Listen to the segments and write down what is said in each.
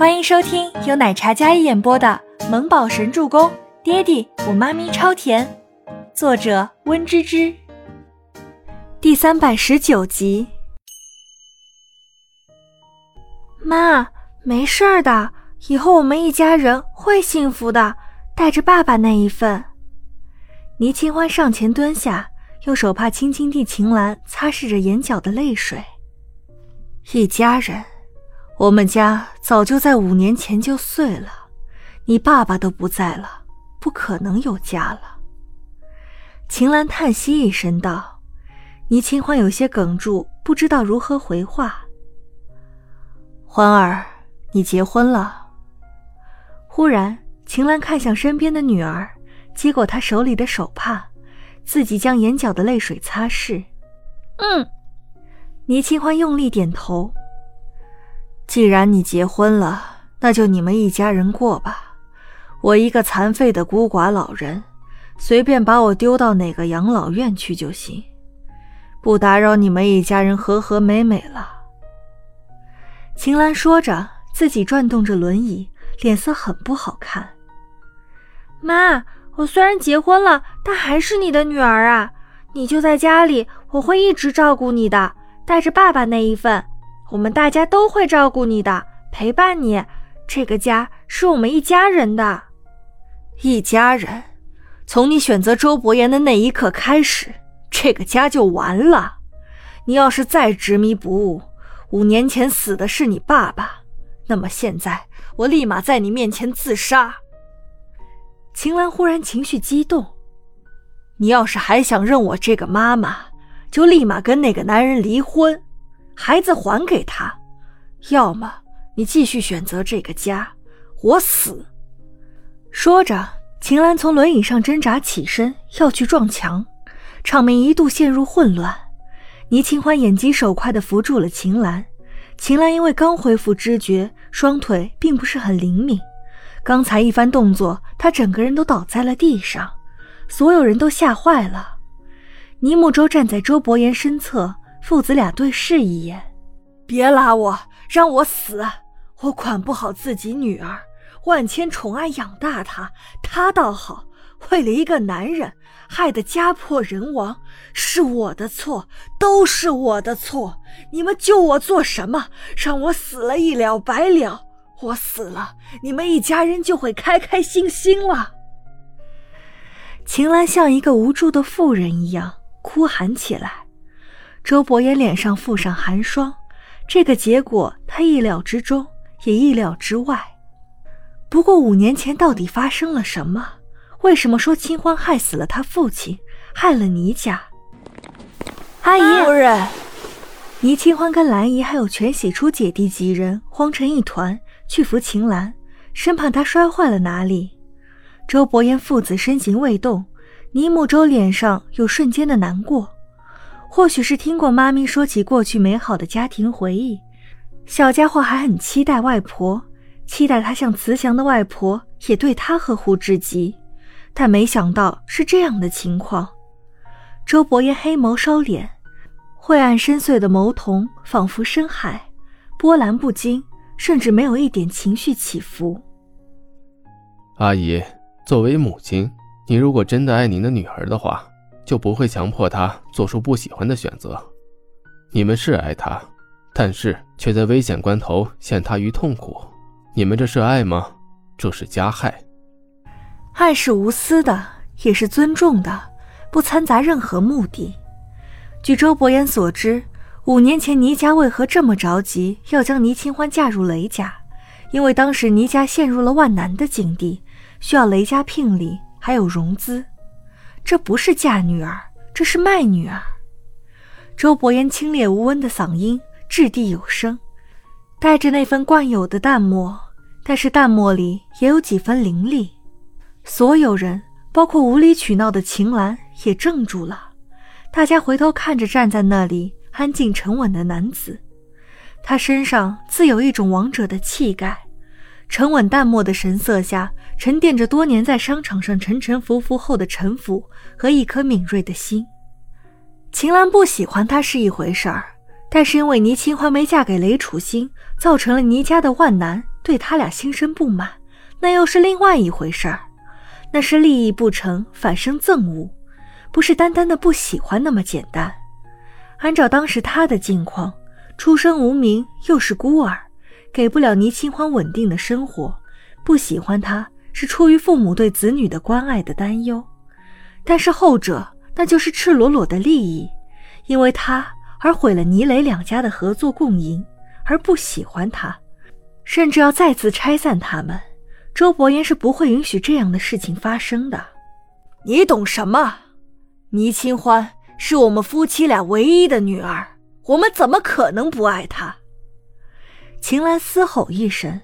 欢迎收听由奶茶嘉一演播的《萌宝神助攻》，爹地我妈咪超甜，作者温芝芝。第三百十九集。妈，没事儿的，以后我们一家人会幸福的，带着爸爸那一份。倪清欢上前蹲下，用手帕轻轻替秦岚擦拭着眼角的泪水。一家人。我们家早就在五年前就碎了，你爸爸都不在了，不可能有家了。秦岚叹息一声道：“倪清欢有些哽住，不知道如何回话。”欢儿，你结婚了。忽然，秦岚看向身边的女儿，接过她手里的手帕，自己将眼角的泪水擦拭。嗯，倪清欢用力点头。既然你结婚了，那就你们一家人过吧。我一个残废的孤寡老人，随便把我丢到哪个养老院去就行，不打扰你们一家人和和美美了。秦岚说着，自己转动着轮椅，脸色很不好看。妈，我虽然结婚了，但还是你的女儿啊！你就在家里，我会一直照顾你的，带着爸爸那一份。我们大家都会照顾你的，陪伴你。这个家是我们一家人的，一家人。从你选择周伯言的那一刻开始，这个家就完了。你要是再执迷不悟，五年前死的是你爸爸，那么现在我立马在你面前自杀。秦岚忽然情绪激动，你要是还想认我这个妈妈，就立马跟那个男人离婚。孩子还给他，要么你继续选择这个家，我死。说着，秦岚从轮椅上挣扎起身，要去撞墙，场面一度陷入混乱。倪清欢眼疾手快地扶住了秦岚。秦岚因为刚恢复知觉，双腿并不是很灵敏，刚才一番动作，她整个人都倒在了地上。所有人都吓坏了。倪木舟站在周伯言身侧。父子俩对视一眼，别拉我，让我死！我管不好自己女儿，万千宠爱养大她，她倒好，为了一个男人，害得家破人亡，是我的错，都是我的错！你们救我做什么？让我死了一了百了！我死了，你们一家人就会开开心心了。秦岚像一个无助的妇人一样哭喊起来。周伯言脸上附上寒霜，这个结果他意料之中，也意料之外。不过五年前到底发生了什么？为什么说清欢害死了他父亲，害了倪家？阿姨夫人，倪清欢跟兰姨还有全喜初姐弟几人慌成一团，去扶秦岚，生怕她摔坏了哪里。周伯言父子身形未动，倪木舟脸上有瞬间的难过。或许是听过妈咪说起过去美好的家庭回忆，小家伙还很期待外婆，期待她像慈祥的外婆也对他呵护至极，但没想到是这样的情况。周伯言黑眸收敛，晦暗深邃的眸瞳仿佛深海，波澜不惊，甚至没有一点情绪起伏。阿姨，作为母亲，你如果真的爱您的女儿的话。就不会强迫他做出不喜欢的选择。你们是爱他，但是却在危险关头陷他于痛苦。你们这是爱吗？这是加害。爱是无私的，也是尊重的，不掺杂任何目的。据周伯言所知，五年前倪家为何这么着急要将倪清欢嫁入雷家？因为当时倪家陷入了万难的境地，需要雷家聘礼还有融资。这不是嫁女儿，这是卖女儿。周伯言清冽无温的嗓音掷地有声，带着那份惯有的淡漠，但是淡漠里也有几分凌厉。所有人，包括无理取闹的秦岚，也怔住了。大家回头看着站在那里安静沉稳的男子，他身上自有一种王者的气概。沉稳淡漠的神色下，沉淀着多年在商场上沉沉浮浮后的城府和一颗敏锐的心。秦岚不喜欢他是一回事儿，但是因为倪清欢没嫁给雷楚欣，造成了倪家的万难，对他俩心生不满，那又是另外一回事儿。那是利益不成，反生憎恶，不是单单的不喜欢那么简单。按照当时他的境况，出身无名，又是孤儿，给不了倪清欢稳定的生活，不喜欢他是出于父母对子女的关爱的担忧。但是后者，那就是赤裸裸的利益，因为他而毁了倪磊两家的合作共赢，而不喜欢他，甚至要再次拆散他们。周伯言是不会允许这样的事情发生的。你懂什么？倪清欢是我们夫妻俩唯一的女儿，我们怎么可能不爱她？秦岚嘶吼一声，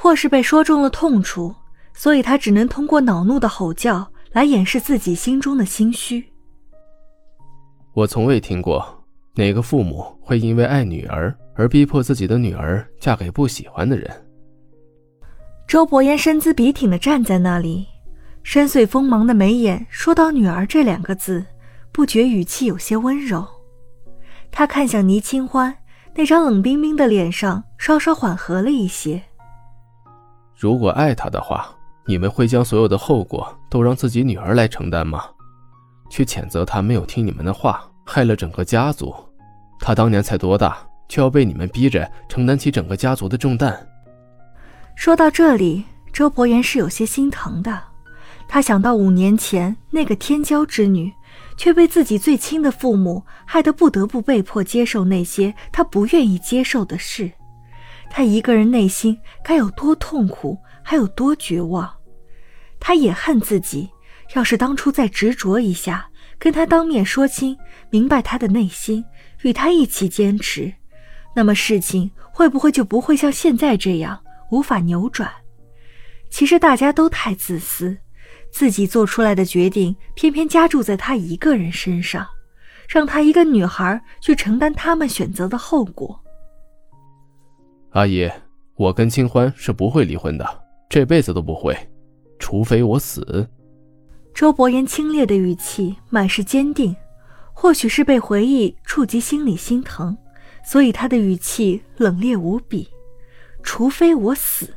或是被说中了痛处，所以他只能通过恼怒的吼叫来掩饰自己心中的心虚。我从未听过哪个父母会因为爱女儿而逼迫自己的女儿嫁给不喜欢的人。周伯言身姿笔挺的站在那里，深邃锋芒的眉眼说到“女儿”这两个字，不觉语气有些温柔。他看向倪清欢，那张冷冰冰的脸上稍稍缓和了一些。如果爱他的话，你们会将所有的后果都让自己女儿来承担吗？去谴责他没有听你们的话，害了整个家族。他当年才多大，就要被你们逼着承担起整个家族的重担？说到这里，周伯言是有些心疼的。他想到五年前那个天骄之女，却被自己最亲的父母害得不得不被迫接受那些他不愿意接受的事，他一个人内心该有多痛苦，还有多绝望。他也恨自己，要是当初再执着一下，跟他当面说清，明白他的内心，与他一起坚持，那么事情会不会就不会像现在这样？无法扭转。其实大家都太自私，自己做出来的决定偏偏加注在他一个人身上，让他一个女孩去承担他们选择的后果。阿姨，我跟清欢是不会离婚的，这辈子都不会，除非我死。周伯言清冽的语气满是坚定，或许是被回忆触及心里心疼，所以他的语气冷冽无比。除非我死，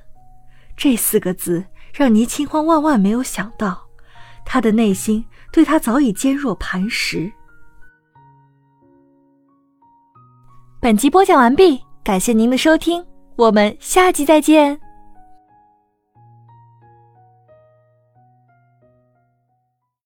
这四个字让倪清欢万万没有想到，他的内心对他早已坚若磐石。本集播讲完毕，感谢您的收听，我们下集再见。